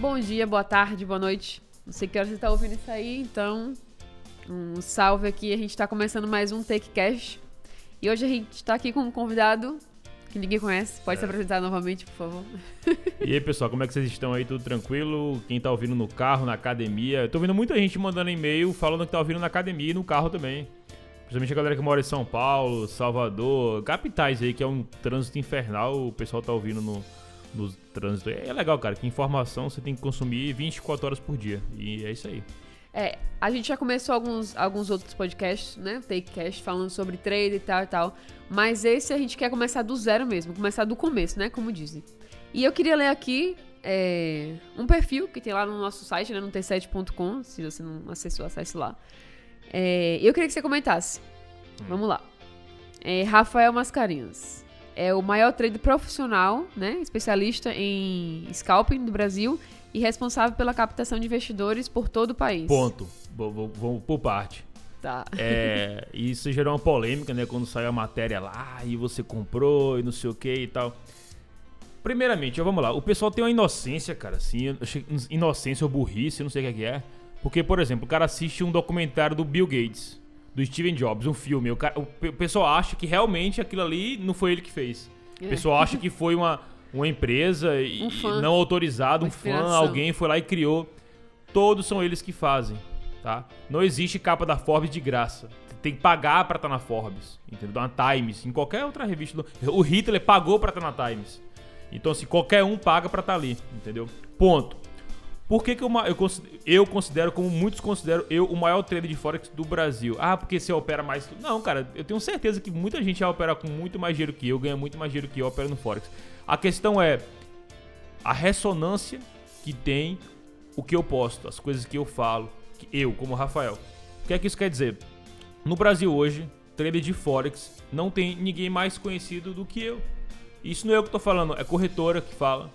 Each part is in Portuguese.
Bom dia, boa tarde, boa noite. Não sei que hora você está ouvindo isso aí, então um salve aqui. A gente está começando mais um Take Cash. E hoje a gente está aqui com um convidado que ninguém conhece. Pode é. se apresentar novamente, por favor. E aí, pessoal, como é que vocês estão aí? Tudo tranquilo? Quem tá ouvindo no carro, na academia? Eu tô vendo muita gente mandando e-mail falando que tá ouvindo na academia e no carro também. Principalmente a galera que mora em São Paulo, Salvador, capitais aí, que é um trânsito infernal, o pessoal tá ouvindo no, no trânsito. É legal, cara, que informação você tem que consumir 24 horas por dia. E é isso aí. É, a gente já começou alguns, alguns outros podcasts, né? Takecast, falando sobre trade e tal e tal. Mas esse a gente quer começar do zero mesmo, começar do começo, né? Como dizem. E eu queria ler aqui é, um perfil que tem lá no nosso site, né? No t7.com. Se você não acessou, acesse lá. É, eu queria que você comentasse. Hum. Vamos lá. É, Rafael Mascarenhas é o maior trader profissional, né, especialista em scalping do Brasil e responsável pela captação de investidores por todo o país. Ponto. Vamos por parte. Tá. É, isso gerou uma polêmica, né, quando saiu a matéria lá e você comprou e não sei o que e tal. Primeiramente, vamos lá. O pessoal tem uma inocência, cara, assim, inocência ou burrice, não sei o que é. Porque, por exemplo, o cara assiste um documentário do Bill Gates do Steven Jobs, um filme. O, cara, o, pessoal acha que realmente aquilo ali não foi ele que fez. É. O pessoal acha que foi uma, uma empresa um fã, não autorizada, um fã, alguém foi lá e criou. Todos são eles que fazem, tá? Não existe capa da Forbes de graça. Tem que pagar para estar tá na Forbes, entendeu? Na Times, em qualquer outra revista. O Hitler pagou para estar tá na Times. Então, assim, qualquer um paga para estar tá ali, entendeu? Ponto. Por que, que eu, eu, considero, eu considero, como muitos consideram, eu o maior trader de Forex do Brasil? Ah, porque você opera mais. Não, cara, eu tenho certeza que muita gente já opera com muito mais dinheiro que eu, ganha muito mais dinheiro que eu, opera no Forex. A questão é a ressonância que tem o que eu posto, as coisas que eu falo, que eu, como Rafael. O que é que isso quer dizer? No Brasil hoje, trader de Forex não tem ninguém mais conhecido do que eu. Isso não é eu que tô falando, é corretora que fala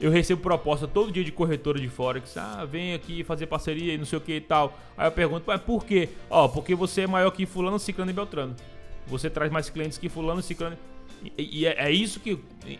eu recebo proposta todo dia de corretora de Forex. Ah, vem aqui fazer parceria e não sei o que e tal. Aí eu pergunto, mas por quê? Ó, porque você é maior que fulano, ciclano e beltrano. Você traz mais clientes que fulano, ciclano... E, e é, é, isso que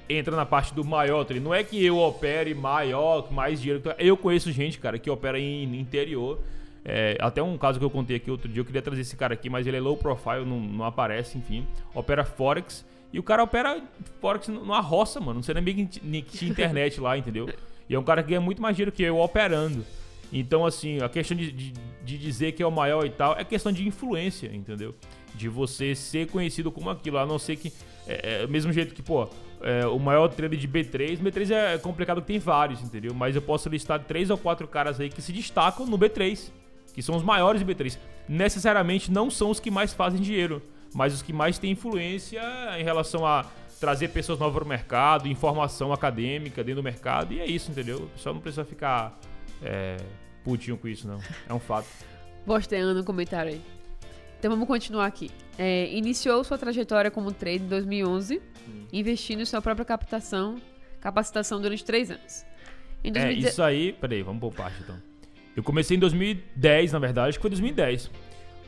entra na parte do maior. Não é que eu opere maior, mais dinheiro. Eu conheço gente, cara, que opera em interior. É, até um caso que eu contei aqui outro dia, eu queria trazer esse cara aqui, mas ele é low profile, não, não aparece, enfim. Opera Forex e o cara opera Forex numa roça, mano. Não sei nem que tinha internet lá, entendeu? E é um cara que ganha muito mais dinheiro que eu operando. Então, assim, a questão de, de, de, dizer que é o maior e tal é questão de influência, entendeu? De você ser conhecido como aquilo, a não ser que. É, é mesmo jeito que, pô, é, o maior trader de B3, B3 é complicado que tem vários, entendeu? Mas eu posso listar três ou quatro caras aí que se destacam no B3, que são os maiores de B3. Necessariamente não são os que mais fazem dinheiro mas os que mais têm influência em relação a trazer pessoas novas para o mercado, informação acadêmica dentro do mercado, e é isso, entendeu? O pessoal não precisa ficar é, putinho com isso, não. É um fato. Bosteando no comentário aí. Então vamos continuar aqui. É, iniciou sua trajetória como trade em 2011, hum. investindo em sua própria captação, capacitação durante três anos. Em 2010... É, isso aí... Peraí, vamos por parte então. Eu comecei em 2010, na verdade, acho que foi 2010.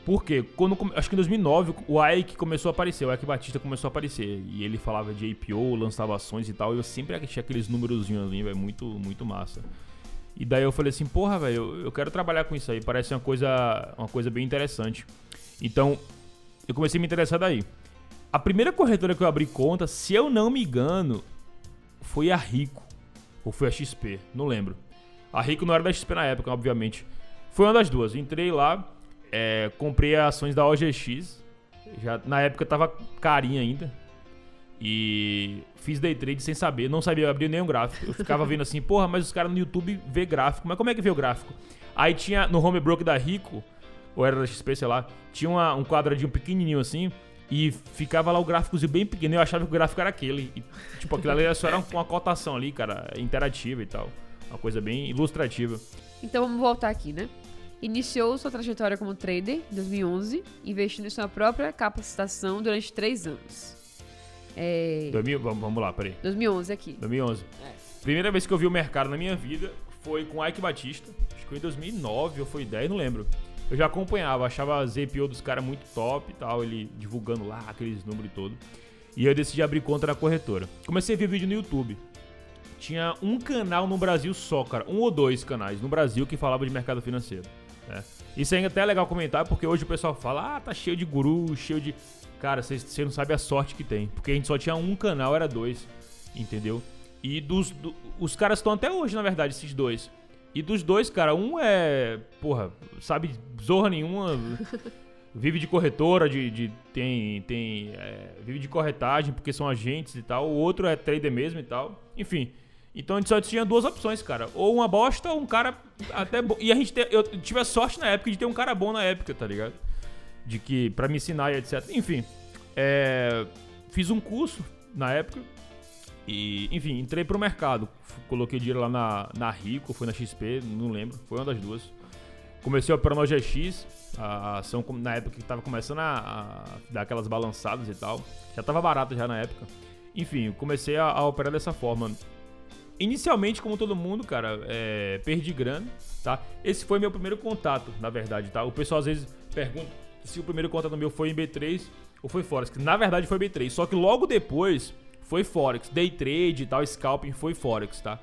Porque quando acho que em 2009 o Ike começou a aparecer, o Ike Batista começou a aparecer e ele falava de IPO, lançava ações e tal, e eu sempre achei aqueles númerozinhos ali, velho, muito muito massa. E daí eu falei assim, porra, velho, eu, eu quero trabalhar com isso aí, parece uma coisa uma coisa bem interessante. Então, eu comecei a me interessar daí. A primeira corretora que eu abri conta, se eu não me engano, foi a Rico ou foi a XP, não lembro. A Rico não era da XP na época, obviamente. Foi uma das duas. Entrei lá, é, comprei ações da OGX. Já, na época tava carinha ainda. E fiz day trade sem saber, não sabia abrir nenhum gráfico. Eu ficava vendo assim, porra, mas os caras no YouTube vê gráfico. Mas como é que vê o gráfico? Aí tinha no home broker da Rico, ou era da XP, sei lá, tinha uma, um quadradinho pequenininho assim. E ficava lá o gráficozinho bem pequeno. Eu achava que o gráfico era aquele. E, tipo, aquilo ali só era uma cotação ali, cara, interativa e tal. Uma coisa bem ilustrativa. Então vamos voltar aqui, né? Iniciou sua trajetória como trader em 2011, investindo em sua própria capacitação durante três anos. É... 2000, vamos, vamos lá, peraí. 2011 aqui. 2011. É. Primeira vez que eu vi o mercado na minha vida foi com Ike Batista. Acho que foi em 2009 ou foi 10, não lembro. Eu já acompanhava, achava a ZPO dos caras muito top e tal, ele divulgando lá aqueles números e todo. E eu decidi abrir conta na corretora. Comecei a ver vídeo no YouTube. tinha um canal no Brasil só, cara. Um ou dois canais no Brasil que falavam de mercado financeiro. Né? Isso é até legal comentar, porque hoje o pessoal fala, ah, tá cheio de guru, cheio de. Cara, você não sabe a sorte que tem. Porque a gente só tinha um canal, era dois. Entendeu? E dos. Do, os caras estão até hoje, na verdade, esses dois. E dos dois, cara, um é. Porra, sabe zorra nenhuma. vive de corretora, de, de tem, tem é, vive de corretagem porque são agentes e tal. O outro é trader mesmo e tal. Enfim. Então a gente só tinha duas opções, cara. Ou uma bosta ou um cara até bom. E a gente te, eu tive a sorte na época de ter um cara bom na época, tá ligado? De que para me ensinar e etc. Enfim, é, fiz um curso na época e, enfim, entrei pro mercado. Coloquei dinheiro lá na, na Rico, foi na XP, não lembro, foi uma das duas. Comecei a operar no OGX, a ação na época que tava começando a, a, dar aquelas balançadas e tal. Já tava barato já na época. Enfim, comecei a, a operar dessa forma. Inicialmente, como todo mundo, cara, é, perdi grana, tá? Esse foi meu primeiro contato, na verdade, tá? O pessoal às vezes pergunta se o primeiro contato meu foi em B3 ou foi Forex. Na verdade foi B3, só que logo depois foi Forex. Day trade e tal, scalping foi Forex, tá?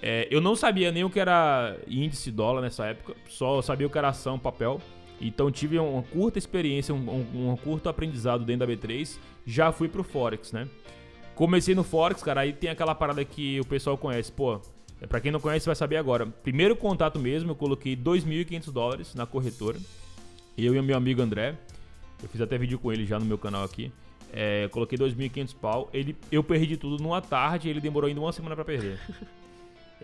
É, eu não sabia nem o que era índice dólar nessa época, só sabia o que era ação, papel. Então tive uma curta experiência, um, um, um curto aprendizado dentro da B3. Já fui pro Forex, né? Comecei no Forex, cara, aí tem aquela parada que o pessoal conhece. Pô, é, pra quem não conhece vai saber agora. Primeiro contato mesmo, eu coloquei 2.500 dólares na corretora. Eu e o meu amigo André. Eu fiz até vídeo com ele já no meu canal aqui. É, coloquei 2.500 pau. Ele, eu perdi tudo numa tarde e ele demorou ainda uma semana para perder.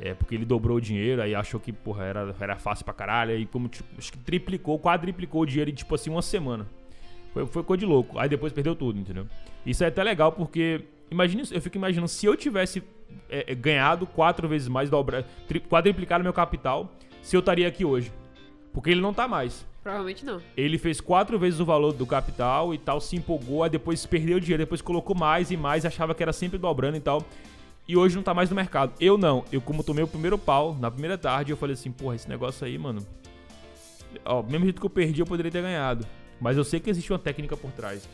É, porque ele dobrou o dinheiro, aí achou que, porra, era, era fácil pra caralho. Aí, como, tipo, acho que triplicou, quadriplicou o dinheiro em, tipo assim, uma semana. Foi, foi coisa de louco. Aí depois perdeu tudo, entendeu? Isso é até legal, porque, imagine, eu fico imaginando, se eu tivesse é, é ganhado quatro vezes mais, dobra, tri, quadriplicado meu capital, se eu estaria aqui hoje. Porque ele não tá mais. Provavelmente não. Ele fez quatro vezes o valor do capital e tal, se empolgou, aí depois perdeu o dinheiro, depois colocou mais e mais, achava que era sempre dobrando e tal. E hoje não tá mais no mercado. Eu não. Eu, como tomei o primeiro pau na primeira tarde, eu falei assim, porra, esse negócio aí, mano. Ó, mesmo jeito que eu perdi, eu poderia ter ganhado. Mas eu sei que existe uma técnica por trás.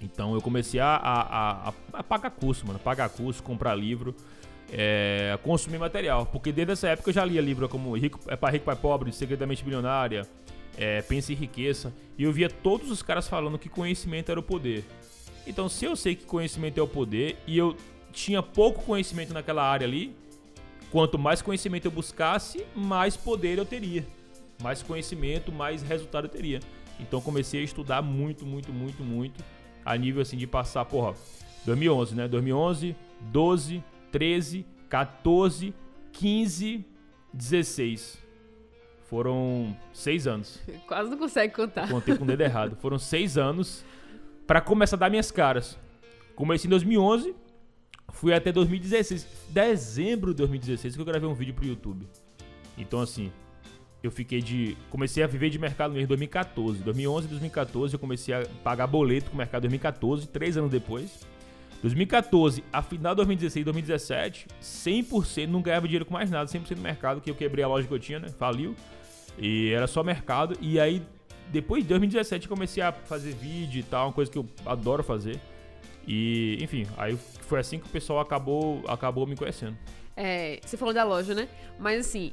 Então eu comecei a, a, a, a pagar curso, mano. Pagar curso, comprar livro, é, consumir material. Porque desde essa época eu já lia livro como Rico, é para Rico, Pai Pobre, Segredamente Bilionária, é, Pense em Riqueza, e eu via todos os caras falando que conhecimento era o poder. Então, se eu sei que conhecimento é o poder e eu tinha pouco conhecimento naquela área ali, quanto mais conhecimento eu buscasse, mais poder eu teria. Mais conhecimento, mais resultado eu teria. Então comecei a estudar muito, muito, muito, muito a nível assim de passar, porra, 2011, né? 2011, 12, 13, 14, 15, 16. Foram seis anos. Quase não consegue contar. Contei com o dedo errado. Foram seis anos para começar a dar minhas caras. Comecei em 2011, fui até 2016. Dezembro de 2016 que eu gravei um vídeo pro YouTube. Então, assim, eu fiquei de. Comecei a viver de mercado mesmo em 2014. 2011 e 2014 eu comecei a pagar boleto com o mercado em 2014, três anos depois. 2014, a final de 2016 e 2017, 100% não ganhava dinheiro com mais nada, 100% do mercado, que eu quebrei a loja que eu tinha, né? Faliu. E era só mercado. E aí, depois de 2017, eu comecei a fazer vídeo e tal, uma coisa que eu adoro fazer. E, enfim, aí foi assim que o pessoal acabou, acabou me conhecendo. É, você falou da loja, né? Mas assim,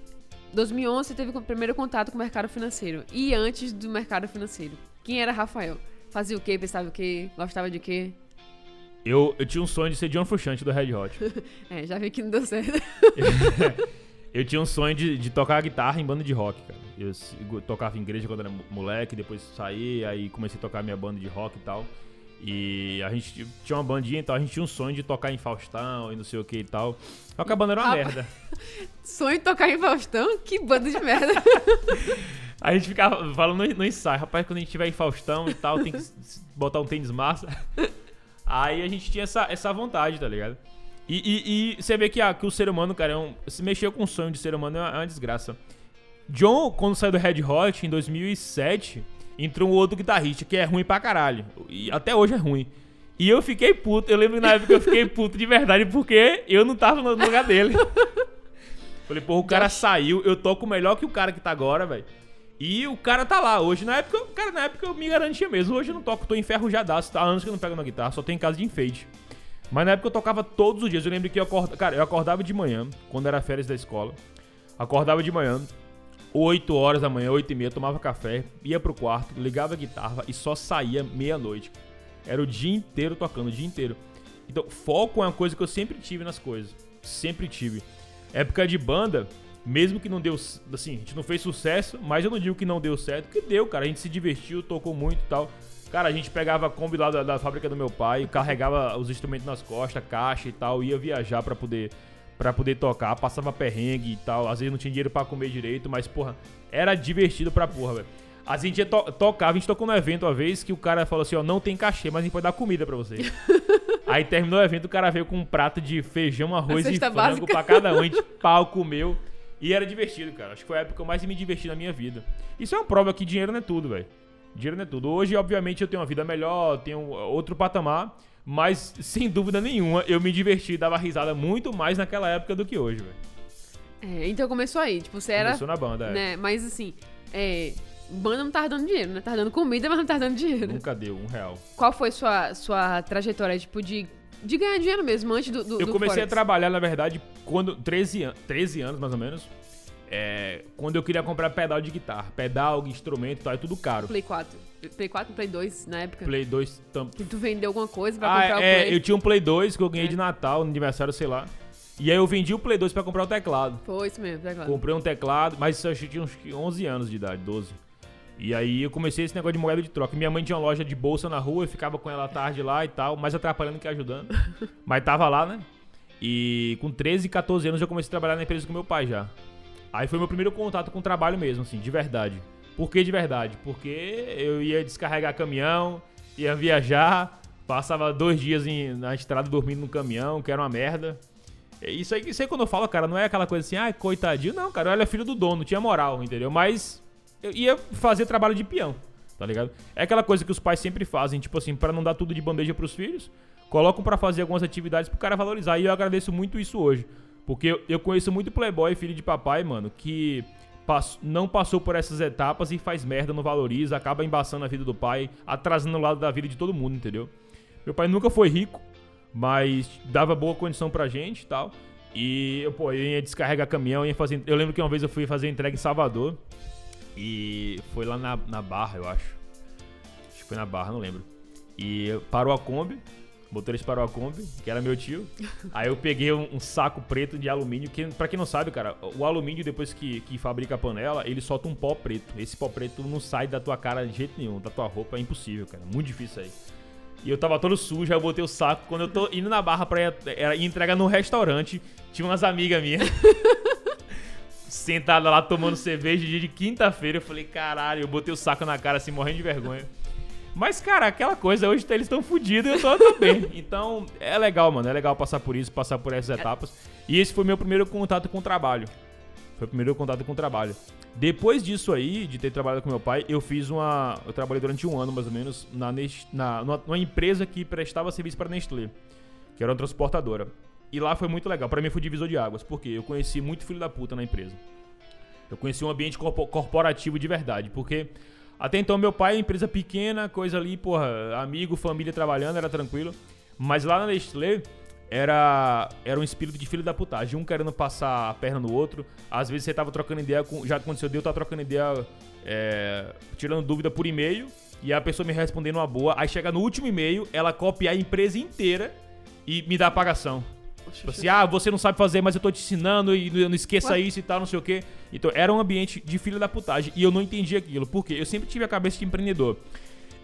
2011 você teve o primeiro contato com o mercado financeiro. E antes do mercado financeiro, quem era Rafael? Fazia o quê? Pensava o quê? Gostava de quê? Eu, eu tinha um sonho de ser John Frusciante do Red Hot. é, já vi que não deu certo. eu tinha um sonho de, de tocar guitarra em banda de rock, cara. Eu, eu tocava em igreja quando era moleque, depois saí, aí comecei a tocar minha banda de rock e tal. E a gente tinha uma bandinha, então a gente tinha um sonho de tocar em Faustão e não sei o que e tal. Só que a banda era uma merda. Sonho de tocar em Faustão? Que banda de merda. a gente ficava falando no, no ensaio, rapaz, quando a gente tiver em Faustão e tal, tem que botar um tênis massa. Aí a gente tinha essa, essa vontade, tá ligado? E, e, e você vê que, ah, que o ser humano, cara, é um, se mexer com o sonho de ser humano é uma, é uma desgraça. John, quando saiu do Red Hot em 2007, entrou um outro guitarrista que é ruim pra caralho. E até hoje é ruim. E eu fiquei puto. Eu lembro que na época eu fiquei puto de verdade porque eu não tava no lugar dele. Falei, pô, o cara saiu, eu toco melhor que o cara que tá agora, velho. E o cara tá lá. Hoje, na época, cara, na época eu me garantia mesmo. Hoje eu não toco, tô enferrujadaço. Há anos que eu não pego na guitarra, só tenho em casa de enfeite. Mas na época eu tocava todos os dias. Eu lembro que eu acordava. Cara, eu acordava de manhã, quando era férias da escola. Acordava de manhã, 8 horas da manhã, 8 e meia, tomava café, ia pro quarto, ligava a guitarra e só saía meia-noite. Era o dia inteiro tocando, o dia inteiro. Então, foco é uma coisa que eu sempre tive nas coisas. Sempre tive. Época de banda, mesmo que não deu. Assim, a gente não fez sucesso, mas eu não digo que não deu certo, que deu, cara. A gente se divertiu, tocou muito e tal. Cara, a gente pegava a Kombi lá da, da fábrica do meu pai, carregava os instrumentos nas costas, caixa e tal, ia viajar para poder para poder tocar, passava perrengue e tal. Às vezes não tinha dinheiro para comer direito, mas porra, era divertido pra porra, velho. A gente to tocava, a gente tocou no evento uma vez que o cara falou assim, ó, não tem cachê, mas a gente pode dar comida pra vocês. Aí terminou o evento, o cara veio com um prato de feijão, arroz e frango básica. pra cada um, a gente pau comeu. E era divertido, cara. Acho que foi a época que eu mais me diverti na minha vida. Isso é uma prova que dinheiro não é tudo, velho. Dinheiro não é tudo. Hoje, obviamente, eu tenho uma vida melhor, tenho outro patamar, mas sem dúvida nenhuma eu me diverti e dava risada muito mais naquela época do que hoje, velho. É, então começou aí, tipo, você era. Começou na banda, é. Né, mas assim, é, banda não tava dando dinheiro, né? Tava dando comida, mas não tava dando dinheiro. Nunca deu, um real. Qual foi sua, sua trajetória, tipo, de, de ganhar dinheiro mesmo, antes do, do Eu do comecei Forex? a trabalhar, na verdade, quando 13, an 13 anos, mais ou menos. É, quando eu queria comprar pedal de guitarra. Pedal, instrumento e tal, é tudo caro. Play 4. Play 4, Play 2 na época. Play 2 tam... Que tu vendeu alguma coisa pra ah, comprar é, o Play. eu tinha um Play 2 que eu ganhei É. de Natal, no aniversário, sei lá. E aí eu vendi o Play 2 pra comprar o teclado. Foi isso mesmo, claro. Comprei um teclado, mas isso eu tinha uns 11 anos de idade, 12. E aí eu comecei esse negócio de moeda de troca. Minha mãe tinha uma loja de bolsa na rua, eu ficava com ela à tarde lá e tal, mais atrapalhando que ajudando. mas tava lá, né? E com 13, 14 anos eu comecei a trabalhar na empresa com meu pai já. Aí foi meu primeiro contato com o trabalho mesmo, assim, de verdade. Por que de verdade? Porque eu ia descarregar caminhão, ia viajar, passava dois dias em- na estrada dormindo no caminhão, que era uma merda. É Isso aí, isso aí quando eu falo, cara, não é aquela coisa assim, ah, coitadinho, não, cara, eu era filho do dono, tinha moral, entendeu? Mas eu ia fazer trabalho de peão, tá ligado? É aquela coisa que os pais sempre fazem, tipo assim, pra não dar tudo de bandeja pros filhos, colocam pra fazer algumas atividades pro cara valorizar. E eu agradeço muito isso hoje. Porque eu conheço muito playboy, filho de papai, mano, que não passou por essas etapas e faz merda, não valoriza, acaba embaçando a vida do pai, atrasando o lado da vida de todo mundo, entendeu? Meu pai nunca foi rico, mas dava boa condição pra gente e tal. E eu, pô, eu ia descarregar caminhão, ia fazer. Eu lembro que uma vez eu fui fazer entrega em Salvador. E foi lá na, na Barra, eu acho. Acho que foi na Barra, não lembro. E parou a Kombi, o motorista parou a Kombi, que era meu tio. Aí eu peguei um, um saco preto de alumínio, que pra quem não sabe, cara, o alumínio depois que, que fabrica a panela, ele solta um pó preto. Esse pó preto não sai da tua cara de jeito nenhum, da tua roupa, é impossível, cara. Muito difícil aí. E eu tava todo sujo, aí eu botei o saco. Quando eu tô indo na barra pra ir entregar num restaurante, tinha umas amigas minhas. sentada lá tomando cerveja dia de quinta-feira. Eu falei, caralho, eu botei o saco na cara assim, morrendo de vergonha. Mas, cara, aquela coisa, hoje eles estão fodidos e eu tô, tô bem. Então, é legal, mano. É legal passar por isso, passar por essas etapas. E esse foi meu primeiro contato com o trabalho. Foi o primeiro contato com o trabalho. Depois disso aí, de ter trabalhado com meu pai, eu fiz uma. Eu trabalhei durante um ano, mais ou menos, na, Nest- na, numa, empresa que prestava serviço para Nestlé, que era uma transportadora. E lá foi muito legal. Pra mim foi divisor de águas, porque eu conheci muito filho da puta na empresa. Eu conheci um ambiente corpo- corporativo de verdade, porque até então meu pai, empresa pequena, coisa ali, porra, amigo, família trabalhando, era tranquilo. Mas lá na Nestlé era, era um espírito de filho da putagem, um querendo passar a perna no outro. Às vezes você tava trocando ideia com. Já aconteceu de eu estar trocando ideia, é, tirando dúvida por e-mail, e a pessoa me respondendo uma boa. Aí chega no último e-mail, ela copia a empresa inteira e me dá a pagação. Tipo assim, ah, você não sabe fazer, mas eu tô te ensinando e não esqueça Ué? isso e tal, não sei o quê. Então, era um ambiente de filho da putagem e eu não entendi aquilo. Por quê? Eu sempre tive a cabeça de empreendedor.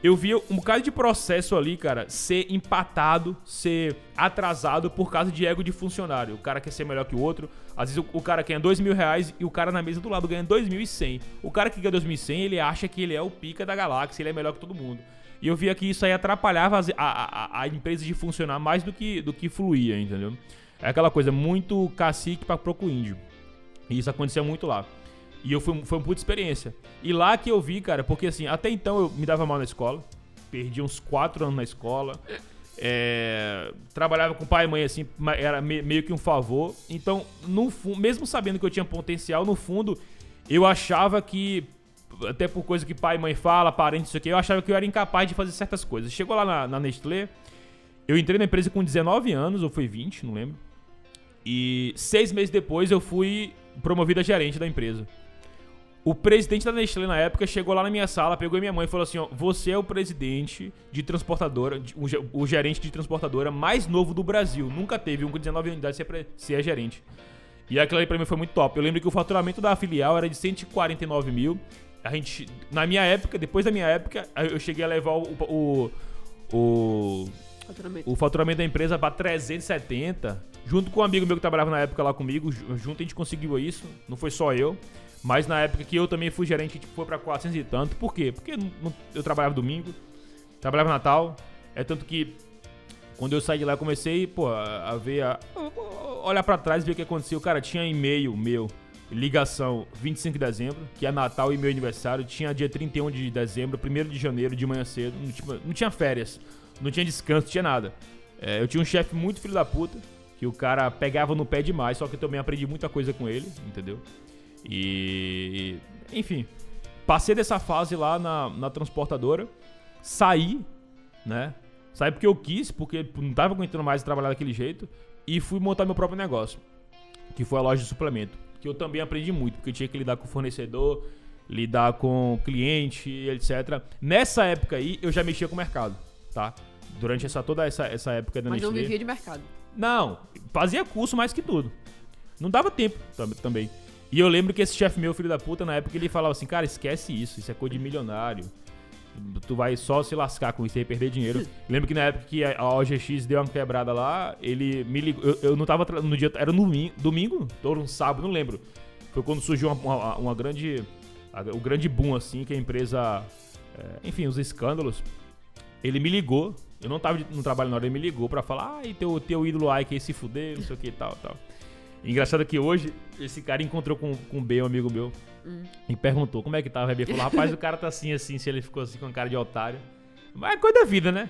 Eu via um bocado de processo ali, cara, ser empatado, ser atrasado por causa de ego de funcionário. O cara quer ser melhor que o outro. Às vezes o, o cara ganha dois mil reais e o cara na mesa do lado ganha dois mil e cem. O cara que ganha dois mil e cem, ele acha que ele é o pica da galáxia, ele é melhor que todo mundo. E eu via que isso aí atrapalhava a, a, a empresa de funcionar mais do que, do que fluía, entendeu? É aquela coisa, muito cacique pra proco índio. E isso acontecia muito lá. E eu fui, foi uma puta experiência. E lá que eu vi, cara, porque assim, até então eu me dava mal na escola. Perdi uns quatro anos na escola. É, trabalhava com pai e mãe, assim, era me- meio que um favor. Então, no mesmo sabendo que eu tinha potencial, no fundo, eu achava que, até por coisa que pai e mãe fala, parentes, isso aqui, eu achava que eu era incapaz de fazer certas coisas. Chegou lá na, na Nestlé, Eu entrei na empresa com 19 anos, ou foi 20, não lembro. E seis meses depois eu fui promovido a gerente da empresa. O presidente da Nestlé na época chegou lá na minha sala, pegou minha mãe e falou assim: ó, Você é o presidente de transportadora, o gerente de transportadora mais novo do Brasil. Nunca teve um com 19 anos de idade ser, é gerente. E aquilo ali pra mim foi muito top. Eu lembro que o faturamento da filial era de 149 mil. A gente, na minha época, depois da minha época, eu cheguei a levar o, o, o Faturamento. O faturamento da empresa para 370. Junto com um amigo meu que trabalhava na época lá comigo, junto a gente conseguiu isso. Não foi só eu. Mas na época que eu também fui gerente, tipo, foi para 400 e tanto. Por quê? Porque eu trabalhava domingo, trabalhava Natal. É tanto que quando eu saí de lá, comecei, pô, a ver, a, olhar para trás e ver o que aconteceu. Cara, tinha e-mail meu, ligação 25 de dezembro, que é Natal e meu aniversário. Tinha dia 31 de dezembro, 1 de janeiro, de manhã cedo. Não, tipo, não tinha férias não tinha descanso, não tinha nada. É, eu tinha um chefe muito filho da puta, que o cara pegava no pé demais, só que eu também aprendi muita coisa com ele, entendeu? E. Enfim. Passei dessa fase lá na, na transportadora, saí, né? Saí porque eu quis, porque não tava aguentando mais trabalhar daquele jeito, e fui montar meu próprio negócio, que foi a loja de suplemento. Que eu também aprendi muito, porque eu tinha que lidar com o fornecedor, lidar com cliente, etc. Nessa época aí, eu já mexia com o mercado tá? Durante essa, toda essa, essa época da Mas Nestlé. Mas não vivia de mercado. Não, fazia curso mais que tudo. Não dava tempo também. E eu lembro que esse chefe meu, filho da puta, na época ele falava assim, cara, esquece isso, isso é coisa de milionário. Tu vai só se lascar com isso e perder dinheiro. lembro que na época que a OGX deu uma quebrada lá, ele me ligou. Eu, eu não tava no dia. Era no domingo, ou um sábado, não lembro. Foi quando surgiu uma, uma, uma grande. o grande boom, assim, que a empresa. É, enfim, os escândalos ele me ligou. Eu não tava no trabalho na hora, ele me ligou pra falar, ai, teu, teu ídolo Ike aí se fuder, não sei o que e tal, tal. Engraçado que hoje, esse cara encontrou com, com o B, um amigo meu, hum. e perguntou como é que tava. O falou, rapaz, o cara tá assim, assim, se ele ficou assim com cara de otário. Mas é coisa da vida, né?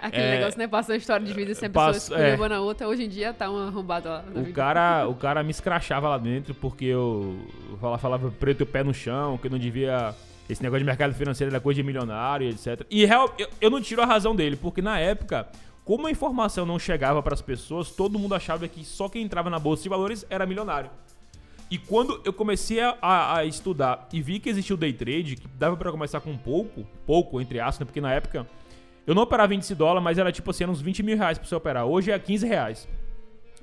Aquele é, negócio, né? Passou a história de vida sempre a pessoa é, na outra. Hoje em dia tá um arrombado lá. o, cara, o cara me escrachava lá dentro porque eu falava, falava preto o pé no chão, que eu não devia esse negócio de mercado financeiro era coisa de milionário, etc. E real, eu, eu não tiro a razão dele, porque na época, como a informação não chegava para as pessoas, todo mundo achava que só quem entrava na bolsa de valores era milionário. E quando eu comecei a, a estudar e vi que existia o day trade, que dava para começar com pouco, pouco entre aspas, né? porque na época eu não operava índice dólar, mas era tipo assim, uns 20 mil reais pra você operar. Hoje é 15 reais.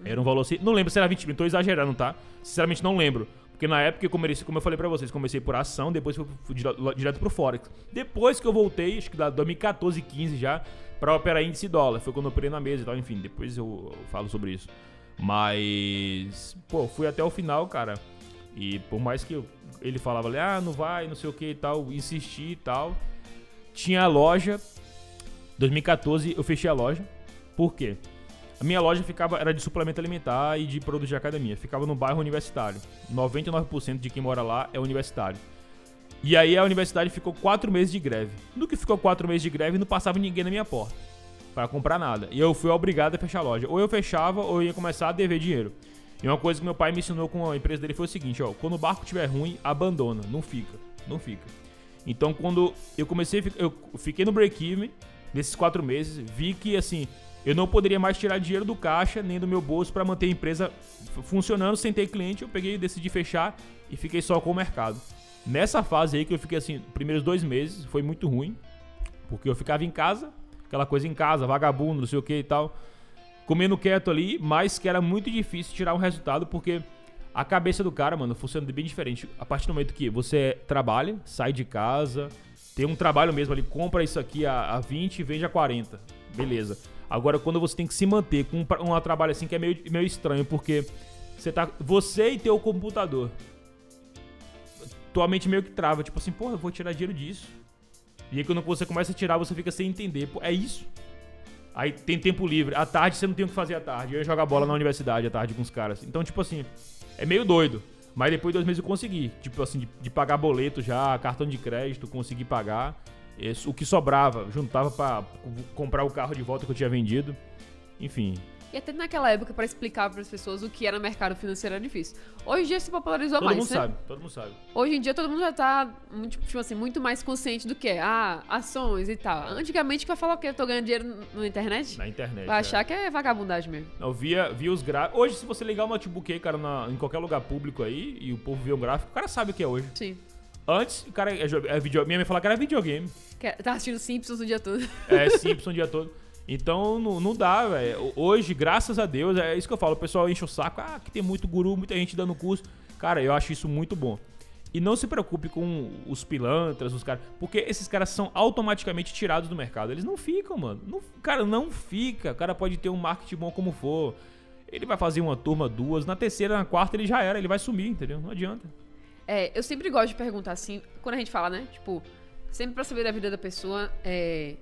Era um valor assim. Não lembro se era 20 mil, tô exagerando, tá? Sinceramente não lembro. Porque na época, eu, como eu falei pra vocês, comecei por ação, depois fui direto pro Forex. Depois que eu voltei, acho que da 2014, 15 já, pra operar índice dólar. Foi quando eu operei na mesa e tal, enfim, depois eu, eu falo sobre isso. Mas, pô, fui até o final, cara. E por mais que eu, ele falava ali, ah, não vai, não sei o que e tal, insisti e tal. Tinha a loja. 2014 eu fechei a loja. Por quê? A minha loja ficava era de suplemento alimentar e de produtos de academia. Ficava no bairro universitário. 99% de quem mora lá é universitário. E aí a universidade ficou quatro meses de greve. No que ficou quatro meses de greve, não passava ninguém na minha porta para comprar nada. E eu fui obrigado a fechar a loja. Ou eu fechava ou eu ia começar a dever dinheiro. E uma coisa que meu pai me ensinou com a empresa dele foi o seguinte, ó, quando o barco estiver ruim, abandona, não fica, não fica. Então quando eu comecei, eu fiquei no break-even nesses quatro meses, vi que assim eu não poderia mais tirar dinheiro do caixa nem do meu bolso para manter a empresa funcionando sem ter cliente. Eu peguei, decidi fechar e fiquei só com o mercado. Nessa fase aí que eu fiquei assim, primeiros dois meses foi muito ruim, porque eu ficava em casa, aquela coisa em casa, vagabundo, não sei o que e tal, comendo quieto ali, mas que era muito difícil tirar um resultado porque a cabeça do cara, mano, funciona bem diferente. A partir do momento que você trabalha, sai de casa, tem um trabalho mesmo ali, compra isso aqui a, a 20 e vende a 40. Beleza. Agora, quando você tem que se manter com um, um trabalho assim que é meio, meio estranho, porque você tá. Você e teu computador. Tua mente meio que trava, tipo assim, porra, eu vou tirar dinheiro disso. E aí quando você começa a tirar, você fica sem entender. Pô, é isso. Aí tem tempo livre. À tarde você não tem o que fazer à tarde. Eu ia jogar bola na universidade à tarde com os caras. Então, tipo assim, é meio doido. Mas depois de dois meses eu consegui. Tipo assim, de, de pagar boleto já, cartão de crédito, consegui pagar. Esse, o que sobrava, juntava para comprar o carro de volta que eu tinha vendido. Enfim, E até naquela época, pra explicar para as pessoas o que era mercado financeiro era difícil. Hoje em dia se popularizou Todo mais, mundo né? sabe, todo mundo sabe. Hoje em dia todo mundo já tá, muito, tipo assim, muito mais consciente do que é, ah, ações e tal. Antigamente que vai falar o quê? Eu tô ganhando dinheiro na internet? Na internet. Vai é. achar que é vagabundagem mesmo. Eu via, via os gráficos. Hoje, se você ligar o notebook aí, cara, na- em qualquer lugar público aí, e o povo vê um gráfico, o cara sabe o que é hoje. Sim. Antes, o cara é, é video, minha mãe falava que era videogame. Que- Tá assistindo Simpsons o dia todo. É Simpson o dia todo. Então não, não dá, velho. Hoje, graças a Deus, é isso que eu falo. O pessoal enche o saco, ah, que tem muito guru, muita gente dando curso. Cara, eu acho isso muito bom. E não se preocupe com os pilantras, os caras. Porque esses caras são automaticamente tirados do mercado. Eles não ficam, mano. Não, cara, não fica. O cara pode ter um marketing bom como for. Ele vai fazer uma turma, duas. Na terceira, na quarta, ele já era. Ele vai sumir, entendeu? Não adianta. É, eu sempre gosto de perguntar assim, quando a gente fala, né? Tipo, sempre pra saber da vida da pessoa, é.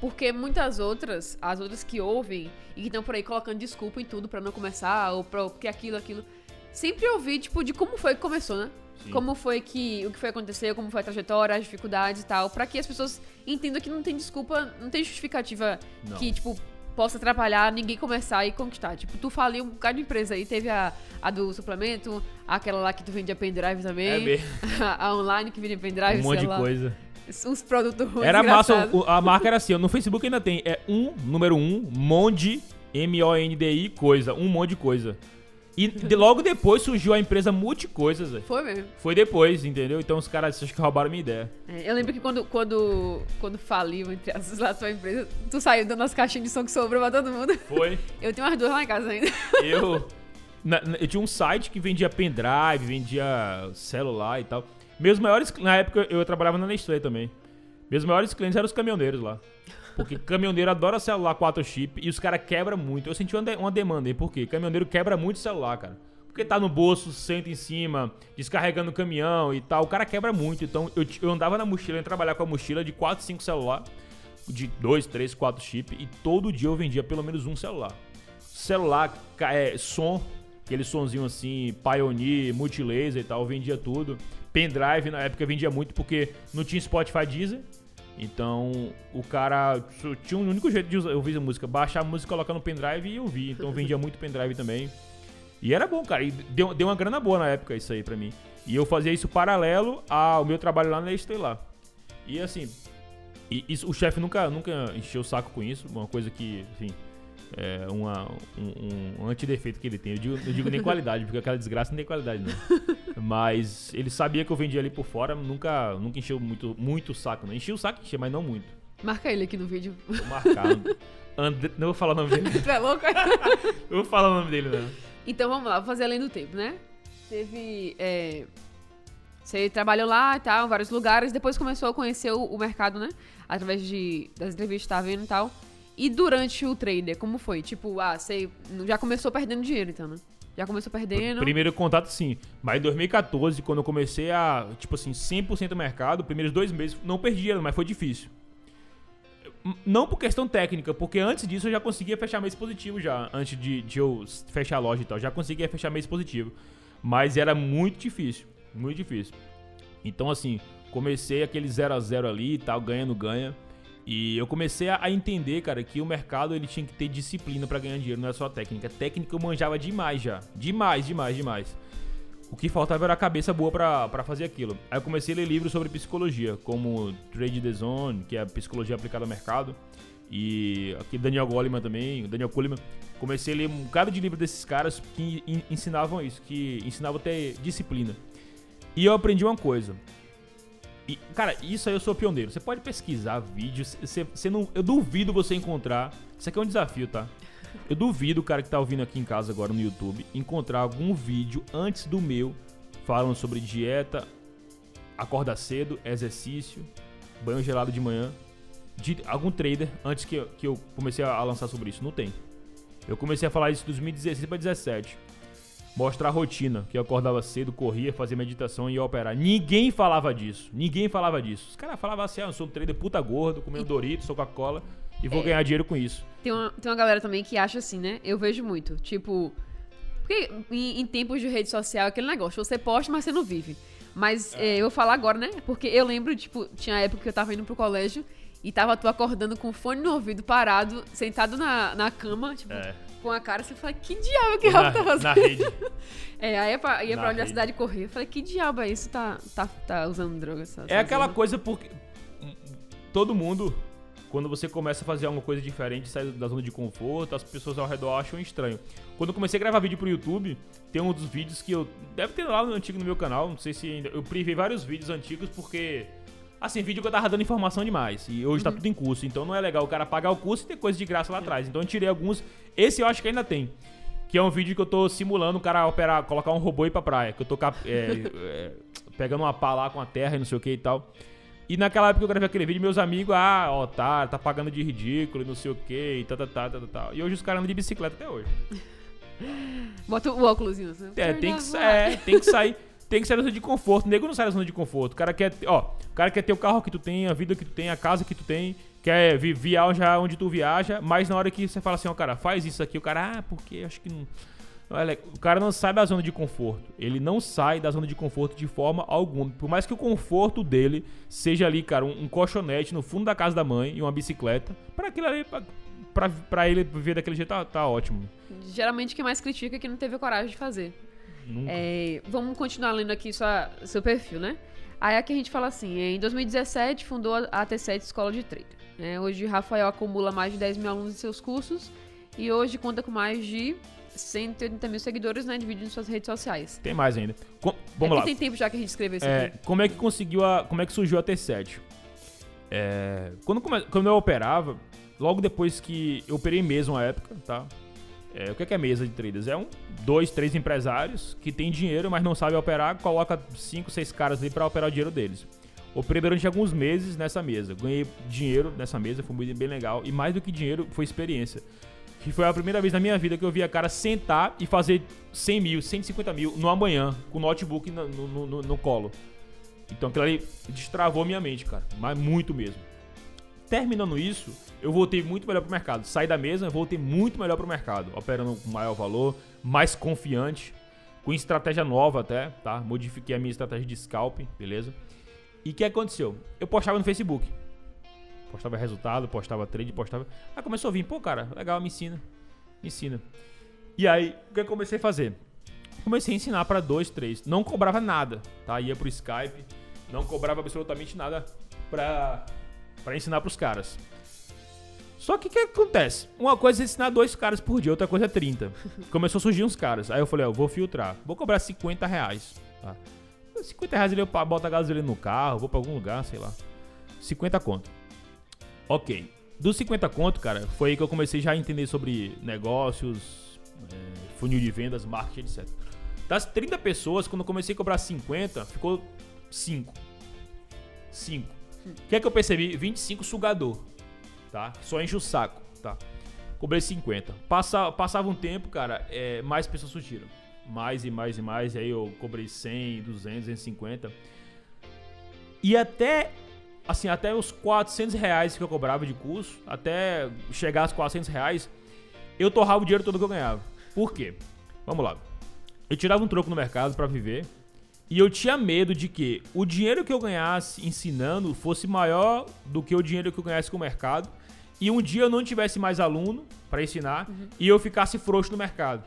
Porque muitas outras, as outras que ouvem e que estão por aí colocando desculpa em tudo pra não começar, ou pra, porque aquilo, aquilo. Sempre ouvi, tipo, de como foi que começou, né? Sim. Como foi que. O que foi acontecer, como foi a trajetória, as dificuldades e tal. Pra que as pessoas entendam que não tem desculpa, não tem justificativa Não. que, tipo, possa atrapalhar ninguém começar e conquistar. Tipo, tu faliu um bocado de empresa aí. Teve a, a do suplemento, aquela lá que tu vendia pendrive também. É mesmo. a online que vendia pendrive, Um monte de lá. coisa. Uns produtos ruins. Era massa, a marca era assim, ó, no Facebook ainda tem, é um, número um, Mondi, M-O-N-D-I, coisa, um monte de coisa. E de- logo depois surgiu a empresa Multicoisas, velho. Foi mesmo. Foi depois, entendeu? Então os caras acho que roubaram minha ideia. É, eu lembro que quando, quando, quando faliu, entre aspas, lá tua empresa, tu saiu dando as caixinhas de som que sobrou pra todo mundo. Foi. Eu tenho umas duas lá em casa ainda. Eu, na- eu tinha um site que vendia pendrive, vendia celular e tal. Meus maiores, na época eu trabalhava na Nestlé também. Meus maiores clientes eram os caminhoneiros lá. Porque caminhoneiro adora celular 4 chip e os caras quebram muito. Eu senti uma, de- uma demanda aí, por quê? Caminhoneiro quebra muito celular, cara. Porque tá no bolso, senta em cima, descarregando o caminhão e tal. O cara quebra muito. Então eu, eu andava na mochila, eu ia trabalhar com a mochila de 4, 5 celular, de 2, 3, 4 chip, e todo dia eu vendia pelo menos um celular. Celular, é, som, aquele sonzinho assim, Pioneer, Multilaser e tal, eu vendia tudo. Pendrive na época vendia muito porque não tinha Spotify Deezer. Então o cara tinha um único jeito de usar, ouvir a música, baixar a música, colocar no pendrive e ouvir. Então vendia muito pendrive também. E era bom, cara. E deu, deu uma grana boa na época isso aí pra mim. E eu fazia isso paralelo ao meu trabalho lá na Nestlé lá. E assim, e isso, o chefe nunca, nunca encheu o saco com isso. Uma coisa que, enfim, é uma, um, um antidefeito que ele tem. Eu digo, eu digo nem qualidade, porque aquela desgraça não tem qualidade, não. Mas ele sabia que eu vendia ali por fora, nunca, nunca encheu muito, muito o saco, não. Enchia o saco, enchia, mas não muito. Marca ele aqui no vídeo. Vou marcar. André, não vou falar o nome dele. tu é louco? Não vou falar o nome dele, não. Então vamos lá, vou fazer além do tempo, né? Teve. é, Você trabalhou lá e tal, em vários lugares, depois começou a conhecer o, o mercado, né? Através de, das entrevistas que tá vendo e tal. E durante o trader, como foi? Tipo, ah, você já começou perdendo dinheiro, então, né? Já começou perdendo. Primeiro contato, sim. Mas em 2014, quando eu comecei a, tipo assim, 100% mercado, primeiros dois meses, não perdi mas foi difícil. Não por questão técnica, porque antes disso eu já conseguia fechar mês positivo já, antes de, de eu fechar a loja e tal. Já conseguia fechar mês positivo. Mas era muito difícil, muito difícil. Então, assim, comecei aquele 0 a 0 ali e tal, ganhando, ganha. E eu comecei a entender, cara, que o mercado ele tinha que ter disciplina pra ganhar dinheiro, não é só técnica. Técnica eu manjava demais já. Demais, demais, demais. O que faltava era a cabeça boa pra fazer aquilo. Aí eu comecei a ler livros sobre psicologia, como Trade the Zone, que é a psicologia aplicada ao mercado. E aqui Daniel Goleman também, o Daniel Kuhlman. Comecei a ler um bocado de livro desses caras que en- ensinavam isso, que ensinavam a ter disciplina. E eu aprendi uma coisa. E, cara, isso aí eu sou pioneiro. Você pode pesquisar vídeos. Você, você não, eu duvido você encontrar. Isso aqui é um desafio, tá? Eu duvido o cara que tá ouvindo aqui em casa agora no YouTube encontrar algum vídeo antes do meu falando sobre dieta, acordar cedo, exercício, banho gelado de manhã. De algum trader antes que, eu- que eu comecei a lançar sobre isso. Não tem. Eu comecei a falar isso em 2016 para 2017 mostrar a rotina, que eu acordava cedo, corria, fazia meditação e ia operar. Ninguém falava disso. Ninguém falava disso. Os caras falavam assim: ah, eu sou um trader puta gordo, comendo Doritos, sou Coca-Cola e vou É. ganhar dinheiro com isso. Tem uma, tem uma galera também que acha assim, né? Eu vejo muito. Tipo. Porque em, em tempos de rede social é aquele negócio. Você posta, mas você não vive. Mas é, eu vou falar agora, né? Porque eu lembro, tipo, tinha época que eu tava indo pro colégio e tava tu acordando com o fone no ouvido, parado, sentado na, na cama, tipo, É. com a cara, você fala, que diabo que Na, Rafa tá fazendo? na rede. É, aí ia pra, ia pra rede. universidade correr. Eu falei, que diabo é isso? Tá, tá, tá usando droga? essa- É essa aquela zona?" coisa porque todo mundo, quando você começa a fazer alguma coisa diferente, sai da zona de conforto, as pessoas ao redor acham estranho. Quando eu comecei a gravar vídeo pro YouTube, tem um dos vídeos que eu deve ter lá no antigo no meu canal, não sei se ainda eu privei vários vídeos antigos porque assim, vídeo que eu tava dando informação demais e hoje tá tudo em curso, então não é legal o cara pagar o curso e ter coisa de graça lá atrás. Então eu tirei alguns, esse eu acho que ainda tem. Que é um vídeo que eu tô simulando o cara operar, colocar um robô e ir pra praia. Que eu tô cap- é, é, pegando uma pá lá com a terra e não sei o que e tal. E naquela época eu gravei aquele vídeo, meus amigos, ah, ó, tá, tá pagando de ridículo e não sei o que, e tal, tal, tal, tal, tal. E hoje os caras andam de bicicleta até hoje. Bota o óculos. Assim, É, tem que, é, tem que sair. Tem que sair da zona de conforto. O nego não sai da zona de conforto. O cara quer, ó, o cara quer ter o carro que tu tem, a vida que tu tem, a casa que tu tem, quer vi- viajar onde tu viaja, mas na hora que você fala assim, ó, cara, faz isso aqui, o cara, ah, porque acho que não. Olha, o cara não sai da zona de conforto. Ele não sai da zona de conforto de forma alguma. Por mais que o conforto dele seja ali, cara, um, um colchonete no fundo da casa da mãe e uma bicicleta, pra aquilo ali, pra, pra, pra ele viver daquele jeito, tá, tá ótimo. Geralmente quem mais critica é que não teve coragem de fazer. Nunca. É, vamos continuar lendo aqui sua, seu perfil, né? Aí aqui a gente fala assim: em 2017 fundou a T7 Escola de Trader. né? hoje Rafael acumula mais de 10 mil alunos em seus cursos e hoje conta com mais de 180 mil seguidores, né? Dividindo em suas redes sociais. Tem mais ainda. Com- é vamos que lá. tem tempo já que a gente escreveu isso É, aqui. como é que conseguiu a. Como é que surgiu a T7? É, quando, quando eu operava, logo depois que eu operei mesmo a época, tá? É, o que é, que é mesa de traders? É um, dois, três empresários que têm dinheiro, mas não sabem operar, coloca cinco, seis caras ali pra operar o dinheiro deles. Operei durante alguns meses nessa mesa. Ganhei dinheiro nessa mesa, foi muito bem legal. E mais do que dinheiro, foi experiência. Que foi a primeira vez na minha vida que eu vi a cara sentar e fazer 100 mil, 150 mil no amanhã, com o notebook no, no, no- no colo. Então aquilo ali destravou minha mente, cara. Mas muito mesmo. Terminando isso, eu voltei muito melhor pro mercado. Saí da mesa, voltei muito melhor pro mercado. Operando com maior valor, mais confiante, com estratégia nova até, tá? Modifiquei a minha estratégia de scalp, beleza? E o que aconteceu? Eu postava no Facebook. Postava resultado, postava trade, postava. Aí começou a vir, pô, cara, legal, me ensina. Me ensina. E aí, o que eu comecei a fazer? Comecei a ensinar pra dois, três. Não cobrava nada, tá? Ia pro Skype, não cobrava absolutamente nada pra, pra ensinar pros caras. Só que o que acontece? Uma coisa é ensinar dois caras por dia, outra coisa é 30. Começou a surgir uns caras. Aí eu falei, ó, vou filtrar. Vou cobrar 50 reais. Tá? 50 reais pa- boto a gasolina no carro, vou pra algum lugar, sei lá. 50 conto. Ok. Dos 50 conto, cara, foi aí que eu comecei já a entender sobre negócios, é, funil de vendas, marketing, etc. Das 30 pessoas, quando eu comecei a cobrar 50, ficou 5. 5. O que é que eu percebi? 25 sugador, tá? Só enche o saco, tá? Cobrei 50. Passa, passava um tempo, cara, é, mais pessoas surgiram. Mais e mais e mais, e aí eu cobrei 100, 200, 250. E até, assim, até os 400 reais que eu cobrava de curso, até chegar aos 400 reais, eu torrava o dinheiro todo que eu ganhava. Por quê? Vamos lá. Eu tirava um troco no mercado pra viver, e eu tinha medo de que o dinheiro que eu ganhasse ensinando fosse maior do que o dinheiro que eu ganhasse com o mercado. E um dia eu não tivesse mais aluno para ensinar e eu ficasse frouxo no mercado.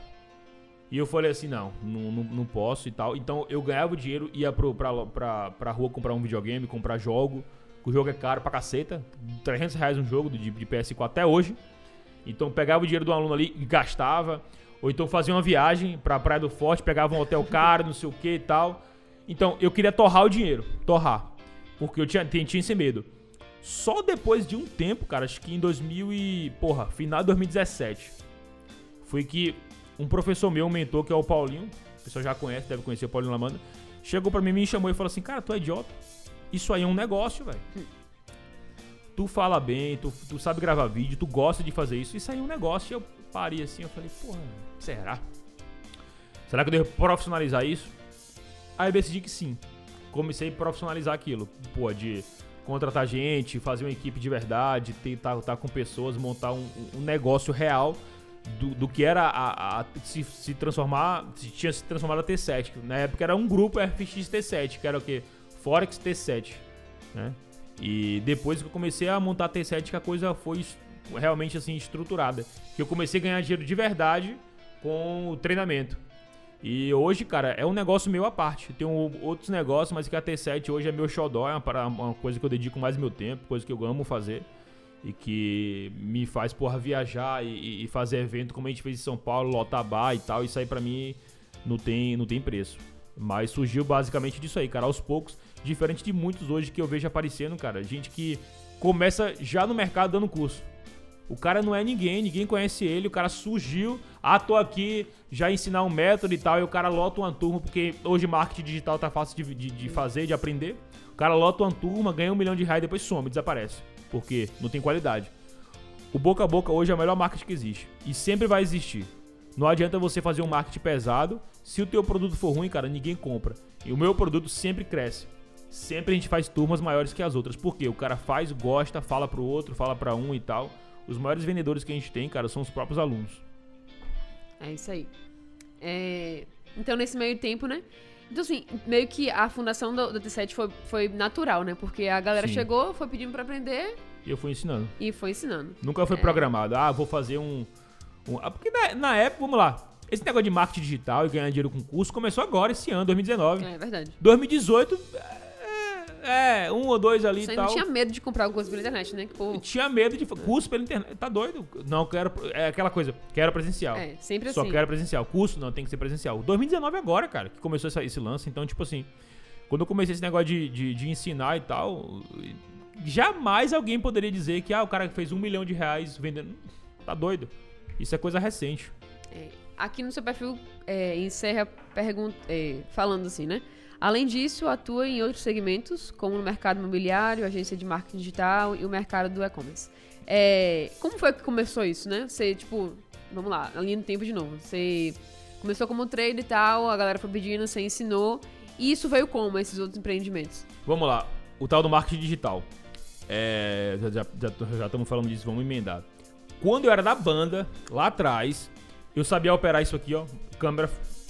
E eu falei assim, não, não, não, posso e tal. Então eu ganhava o dinheiro, ia pro, pra, pra, pra rua comprar um videogame, comprar jogo. O jogo é caro pra caceta. 300 reais um jogo de, de PS4 até hoje. Então pegava o dinheiro do aluno ali e gastava. Ou então fazia uma viagem pra Praia do Forte, pegava um hotel caro, não sei o que e tal. Então eu queria torrar o dinheiro, torrar. Porque eu tinha, tinha, tinha esse medo. Só depois de um tempo, cara, acho que em 2000 e... Porra, final de 2017. Foi que um professor meu, um mentor, que é o Paulinho. O pessoal já conhece, deve conhecer o Paulinho Lamanda. Chegou pra mim, me chamou e falou assim, cara, tu é idiota. Isso aí é um negócio, velho. Tu fala bem, tu, tu sabe gravar vídeo, tu gosta de fazer isso. Isso aí é um negócio. E eu parei assim, eu falei, porra, será? Será que eu devo profissionalizar isso? Aí eu decidi que sim. Comecei a profissionalizar aquilo. Pô, de contratar gente, fazer uma equipe de verdade, tentar estar com pessoas, montar um, um negócio real do, do que era a, a- se, se transformar, se tinha se transformado a T7. que Na época era um grupo FX T7, que era o quê? Forex T7, né? E depois que eu comecei a montar a T7, que a coisa foi realmente assim estruturada. Que eu comecei a ganhar dinheiro de verdade com o treinamento. E hoje, cara, é um negócio meu à parte. Tem outros negócios, mas que a T7 hoje é meu xodó, é uma, coisa que eu dedico mais meu tempo, coisa que eu amo fazer. E que me faz, porra, viajar e, e fazer evento como a gente fez em São Paulo, lotar e tal. Isso aí pra mim não tem, não tem preço. Mas surgiu basicamente disso aí, cara, aos poucos. Diferente de muitos hoje que eu vejo aparecendo, cara. Gente que começa já no mercado dando curso. O cara não é ninguém, ninguém conhece ele, o cara surgiu, ah, tô aqui, já ensinar um método e tal, e o cara lota uma turma, porque hoje marketing digital tá fácil de, de, de fazer, de aprender. O cara lota uma turma, ganha um milhão de reais, depois some, desaparece. Porque não tem qualidade. O boca a boca hoje é o melhor marketing que existe. E sempre vai existir. Não adianta você fazer um marketing pesado. Se o teu produto for ruim, cara, ninguém compra. E o meu produto sempre cresce. Sempre a gente faz turmas maiores que as outras. Porque o cara faz, gosta, fala pro outro, fala para um e tal. Os maiores vendedores que a gente tem, cara, são os próprios alunos. É isso aí. É... Então, nesse meio tempo, né? Então, assim, meio que a fundação do, do T7 foi, foi natural, né? Porque a galera Sim. chegou, foi pedindo para aprender. E eu fui ensinando. E foi ensinando. Nunca foi é. programado. Ah, vou fazer um. um... Ah, porque na, na, época, vamos lá. Esse negócio de marketing digital e ganhar dinheiro com curso começou agora, esse ano, 2019. É verdade. 2018 é, um ou dois ali Você e tal. Você tinha medo de comprar alguma coisa pela internet, né? Pô... Tinha medo de curso pela internet. Tá doido? Não, quero. É aquela coisa, quero presencial. É, sempre Só assim. Só quero presencial. Curso não, tem que ser presencial. 2019 agora, cara, que começou essa, esse lance. Então, tipo assim, quando eu comecei esse negócio de, de, de, ensinar e tal, jamais alguém poderia dizer que, ah, o cara fez um milhão de reais vendendo. Tá doido. Isso é coisa recente. É, aqui no seu perfil é, encerra pergunta, é, falando assim, né? Além disso, atua em outros segmentos, como no mercado imobiliário, agência de marketing digital e o mercado do e-commerce. É, como foi que começou isso, né? Você, tipo, vamos lá, ali no tempo de novo. Você começou como trader e tal, a galera foi pedindo, você ensinou. E isso veio como, esses outros empreendimentos? Vamos lá, o tal do marketing digital. É, já, já, já estamos falando disso, vamos emendar. Quando eu era da banda, lá atrás, eu sabia operar isso aqui, ó. Câmera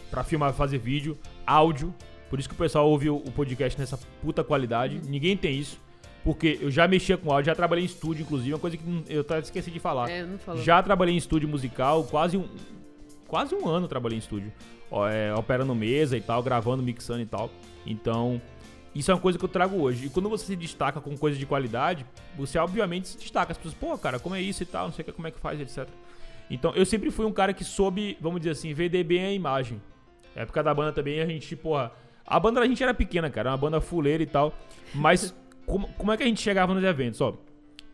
para filmar, fazer vídeo, áudio, por isso que o pessoal ouve o podcast nessa puta qualidade. Ninguém tem isso. Porque eu já mexia com áudio, já trabalhei em estúdio, inclusive, uma coisa que eu até esqueci de falar. É, não falou. Já trabalhei em estúdio musical, quase um, quase um ano trabalhei em estúdio. Ó, é, operando mesa e tal, gravando, mixando e tal. Então, isso é uma coisa que eu trago hoje. E quando você se destaca com coisa de qualidade, você obviamente se destaca. As pessoas, pô, cara, como é isso e tal, não sei como é que faz, etc. Então, eu sempre fui um cara que soube, vamos dizer assim, vender bem a imagem. Na época da banda também, a gente, porra a banda da gente era pequena, cara, uma banda fuleira e tal. Mas como, como é que a gente chegava nos eventos? Ó,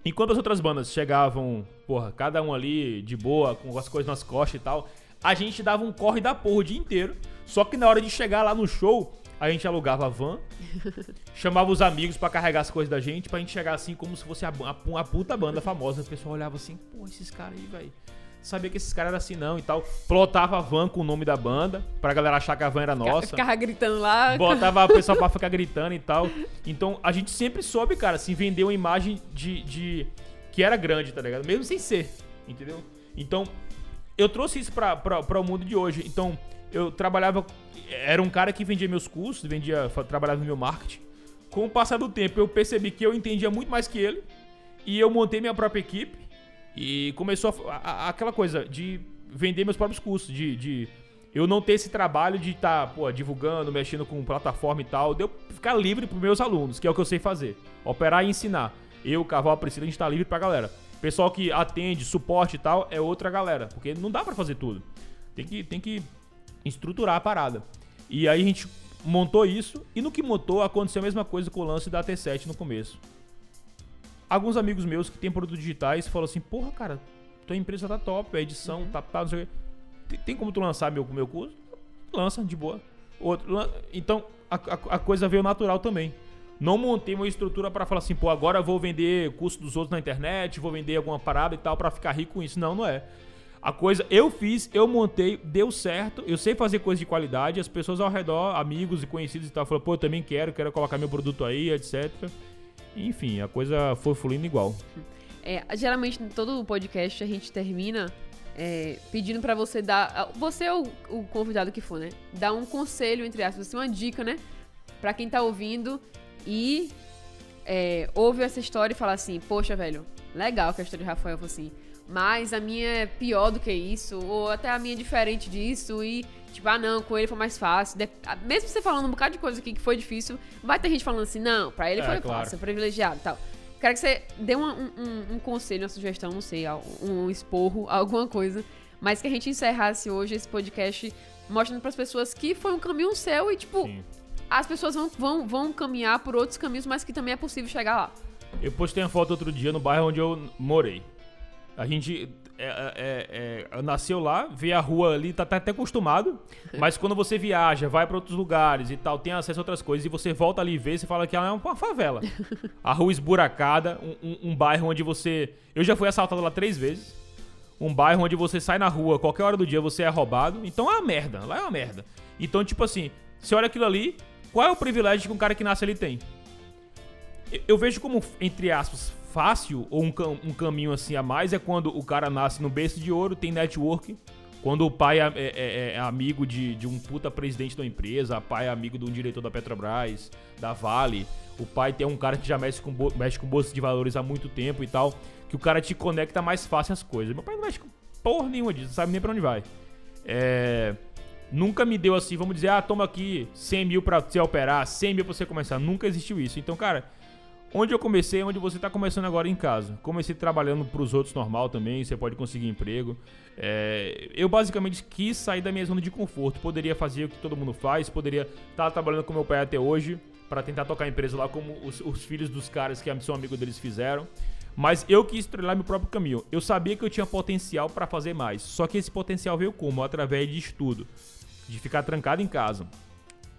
enquanto as outras bandas chegavam, porra, cada um ali de boa, com as coisas nas costas e tal, a gente dava um corre da porra o dia inteiro. Só que na hora de chegar lá no show, a gente alugava a van, chamava os amigos para carregar as coisas da gente, pra gente chegar assim como se fosse a, a, a puta banda famosa. O pessoal olhava assim, pô, esses caras aí, velho sabia que esses caras eram assim não e tal. Plotava a van com o nome da banda, pra galera achar que a van era nossa. Ficava gritando lá. Botava o pessoal pra ficar gritando e tal. Então a gente sempre soube, cara, assim, vender uma imagem de, de. que era grande, tá ligado? Mesmo sem ser, entendeu? Então, eu trouxe isso pra, pra, pra o mundo de hoje. Então, eu trabalhava. Era um cara que vendia meus cursos, vendia, trabalhava no meu marketing. Com o passar do tempo, eu percebi que eu entendia muito mais que ele. E eu montei minha própria equipe. E começou a, a, aquela coisa de vender meus próprios cursos, de, de eu não ter esse trabalho de estar tá, divulgando, mexendo com plataforma e tal, de eu ficar livre para meus alunos, que é o que eu sei fazer. Operar e ensinar. Eu, Caval, a Priscila, a gente tá livre pra galera. Pessoal que atende, suporte e tal, é outra galera. Porque não dá para fazer tudo. Tem que, tem que estruturar a parada. E aí a gente montou isso, e no que montou aconteceu a mesma coisa com o lance da T7 no começo alguns amigos meus que têm produtos digitais falam assim: Porra, cara, tua empresa tá top, a edição uhum. tá, tá, não sei o quê. Tem como tu lançar meu, meu curso? Lança, de boa. Outro, lan... Então, a, a, a, coisa veio natural também. Não montei uma estrutura para falar assim, pô, agora vou vender curso dos outros na internet, vou vender alguma parada e tal para ficar rico com isso. Não, não é. A coisa eu fiz, eu montei, deu certo, eu sei fazer coisa de qualidade, as pessoas ao redor, amigos e conhecidos e tal, falaram, pô, eu também quero, quero colocar meu produto aí, etc. Enfim, a coisa foi fluindo igual. É, geralmente, em todo podcast, a gente termina é, pedindo para você dar. Você é o, o, convidado que for, né? Dar um conselho, entre aspas, assim, uma dica, né? Pra quem tá ouvindo e é, ouve essa história e fala assim, poxa, velho, legal que a história de Rafael foi assim. Mas a minha é pior do que isso, ou até a minha é diferente disso, e tipo, ah não, com ele foi mais fácil. De mesmo você falando um bocado de coisa aqui que foi difícil, vai ter gente falando assim, não, pra ele É, foi claro. fácil, privilegiado e tal. Quero que você dê uma- um, um- conselho, uma sugestão, não sei, um, esporro, alguma coisa, mas que a gente encerrasse hoje esse podcast mostrando pras pessoas que foi um caminho seu e, tipo, Sim. as pessoas vão, vão, vão caminhar por outros caminhos, mas que também é possível chegar lá. Eu postei uma foto outro dia no bairro onde eu morei. A gente é, é, é, nasceu lá, vê a rua ali, tá, tá até acostumado. Mas quando você viaja, vai pra outros lugares e tal, tem acesso a outras coisas, e você volta ali e vê, você fala que ela é uma favela. A rua esburacada, um, um- um bairro onde você. Eu já fui assaltado lá três vezes. Um bairro onde você sai na rua, qualquer hora do dia você é roubado. Então é uma merda, lá é uma merda. Então, tipo assim, você olha aquilo ali, qual é o privilégio que um cara que nasce ali tem? Eu- Eu vejo como, entre aspas, fácil ou um, cam- um caminho assim a mais é quando o cara nasce no berço de ouro, tem network. Quando o pai é, é- é- é amigo de, de um puta presidente da empresa, o pai é amigo de um diretor da Petrobras, da Vale. O pai tem um cara que já mexe com, mexe com bolsa de valores há muito tempo e tal. Que o cara te conecta mais fácil as coisas. Meu pai não mexe com porra nenhuma disso, não sabe nem pra onde vai. É, Nunca me deu assim, vamos dizer, ah, toma aqui 100 mil pra você operar, 100 mil pra você começar. Nunca existiu isso. Então, cara, onde eu comecei onde você tá começando agora em casa. Comecei trabalhando pros outros normal também, você pode conseguir emprego. É, eu basicamente quis sair da minha zona de conforto. Poderia fazer o que todo mundo faz, poderia estar trabalhando com meu pai até hoje, pra tentar tocar a empresa lá como os, os filhos dos caras que são amigos deles fizeram. Mas eu quis trilhar meu próprio caminho. Eu sabia que eu tinha potencial pra fazer mais. Só que esse potencial veio como? Através de estudo. De ficar trancado em casa.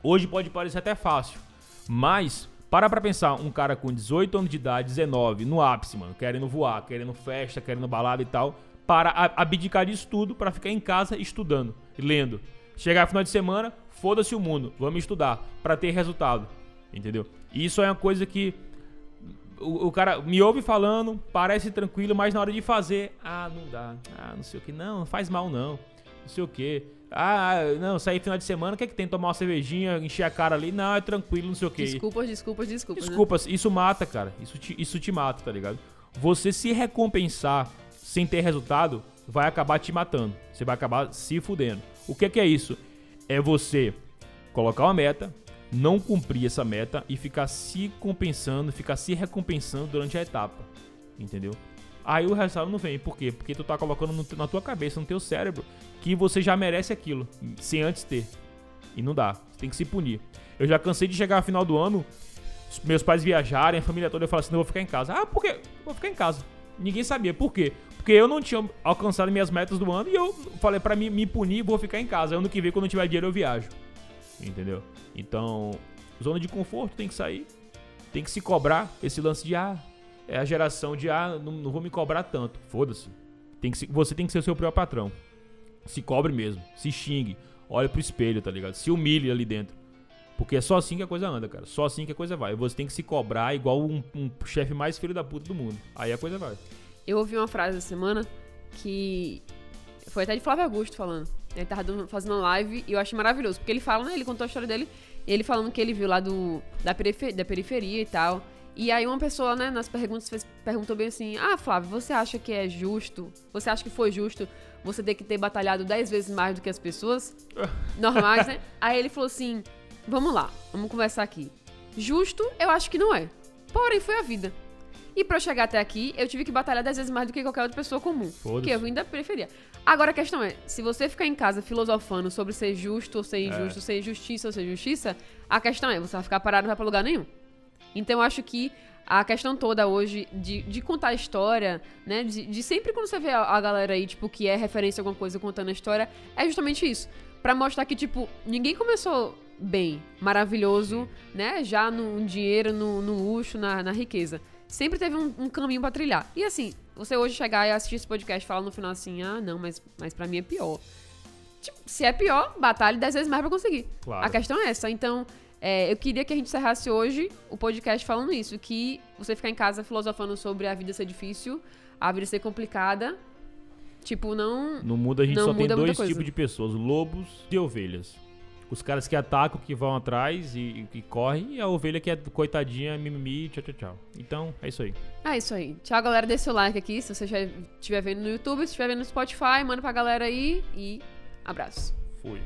Hoje pode parecer até fácil. Mas, para pra pensar, um cara com 18 anos de idade, 19, no ápice, mano, querendo voar, querendo festa, querendo balada e tal, para abdicar disso tudo pra ficar em casa estudando, lendo. Chegar final de semana, foda-se o mundo, vamos estudar, pra ter resultado. Entendeu? E isso é uma coisa que o, o cara me ouve falando, parece tranquilo, mas na hora de fazer, ah, não dá. Ah, não sei o que. Não, não faz mal não. Não sei o que. Ah, não, sair final de semana, o que é que tem? Tomar uma cervejinha, encher a cara ali? Não, é tranquilo, não sei o que. Desculpas, desculpas, desculpas. né? Desculpas, isso mata, cara. Isso te, isso te mata, tá ligado? Você se recompensar sem ter resultado vai acabar te matando. Você vai acabar se fudendo. O que, que é isso? É você colocar uma meta, não cumprir essa meta e ficar se compensando, ficar se recompensando durante a etapa. Entendeu? Aí o resultado não vem. Por quê? Porque tu tá colocando no- na tua cabeça, no teu cérebro, que você já merece aquilo, sem antes ter. E não dá. Você tem que se punir. Eu já cansei de chegar no final do ano, meus pais viajarem, a família toda, eu falo assim, não, vou ficar em casa. Ah, por quê? Vou ficar em casa. Ninguém sabia. Por quê? Porque eu não tinha alcançado minhas metas do ano e eu falei pra mim me punir, vou ficar em casa. Ano que vem, quando eu tiver dinheiro, eu viajo. Entendeu? Então, zona de conforto tem que sair. Tem que se cobrar esse lance de, ah, é a geração de, ah, não, não vou me cobrar tanto. Foda-se. Tem que você tem que ser o seu próprio patrão. Se cobre mesmo. Se xingue. Olha pro espelho, tá ligado? Se humilhe ali dentro. Porque é só assim que a coisa anda, cara. Só assim que a coisa vai. Você tem que se cobrar igual um, um chefe mais filho da puta do mundo. Aí a coisa vai. Eu ouvi uma frase essa semana que foi até de Flávio Augusto falando. Ele tava fazendo uma live e eu achei maravilhoso. Porque ele fala, né? Ele contou a história dele. Ele falando que ele viu lá do, da, perife- da periferia e tal. E aí uma pessoa, né, nas perguntas fez- perguntou bem assim: Ah, Flávio, você acha que é justo? Você acha que foi justo você ter que ter batalhado 10 vezes mais do que as pessoas normais, né? Aí ele falou assim: Vamos lá, vamos conversar aqui. Justo, eu acho que não é. Porém, foi a vida. E pra eu chegar até aqui, eu tive que batalhar 10 vezes mais do que qualquer outra pessoa comum. Porque eu vim da periferia. Agora a questão é, se você ficar em casa filosofando sobre ser justo ou ser injusto, ser justiça ou ser justiça, a questão é, você vai ficar parado e não vai pra lugar nenhum. Então eu acho que a questão toda hoje de, de contar a história, né? De, de sempre quando você vê a, a galera aí, tipo, que é referência a alguma coisa contando a história, é justamente isso. Pra mostrar que, tipo, ninguém começou bem, maravilhoso, né? Já no dinheiro, no, no luxo, na, na riqueza. Sempre teve um, um caminho pra trilhar. E assim, você hoje chegar e assistir esse podcast e falar no final assim, ah, não, mas, mas pra mim é pior. Tipo, se é pior, batalhe 10 vezes mais pra conseguir. Claro. A questão é essa. Então, é, eu queria que a gente encerrasse hoje o podcast falando isso, que você ficar em casa filosofando sobre a vida ser difícil, a vida ser complicada, tipo, não... No mundo a gente só tem dois tipos de pessoas: lobos e ovelhas. Os caras que atacam, que vão atrás e que correm, e a ovelha que é coitadinha, mimimi, tchau, tchau, tchau. Então, é isso aí. É isso aí. Tchau, galera. Deixa o like aqui se você já estiver vendo no YouTube, se estiver vendo no Spotify, manda pra galera aí e abraço. Fui.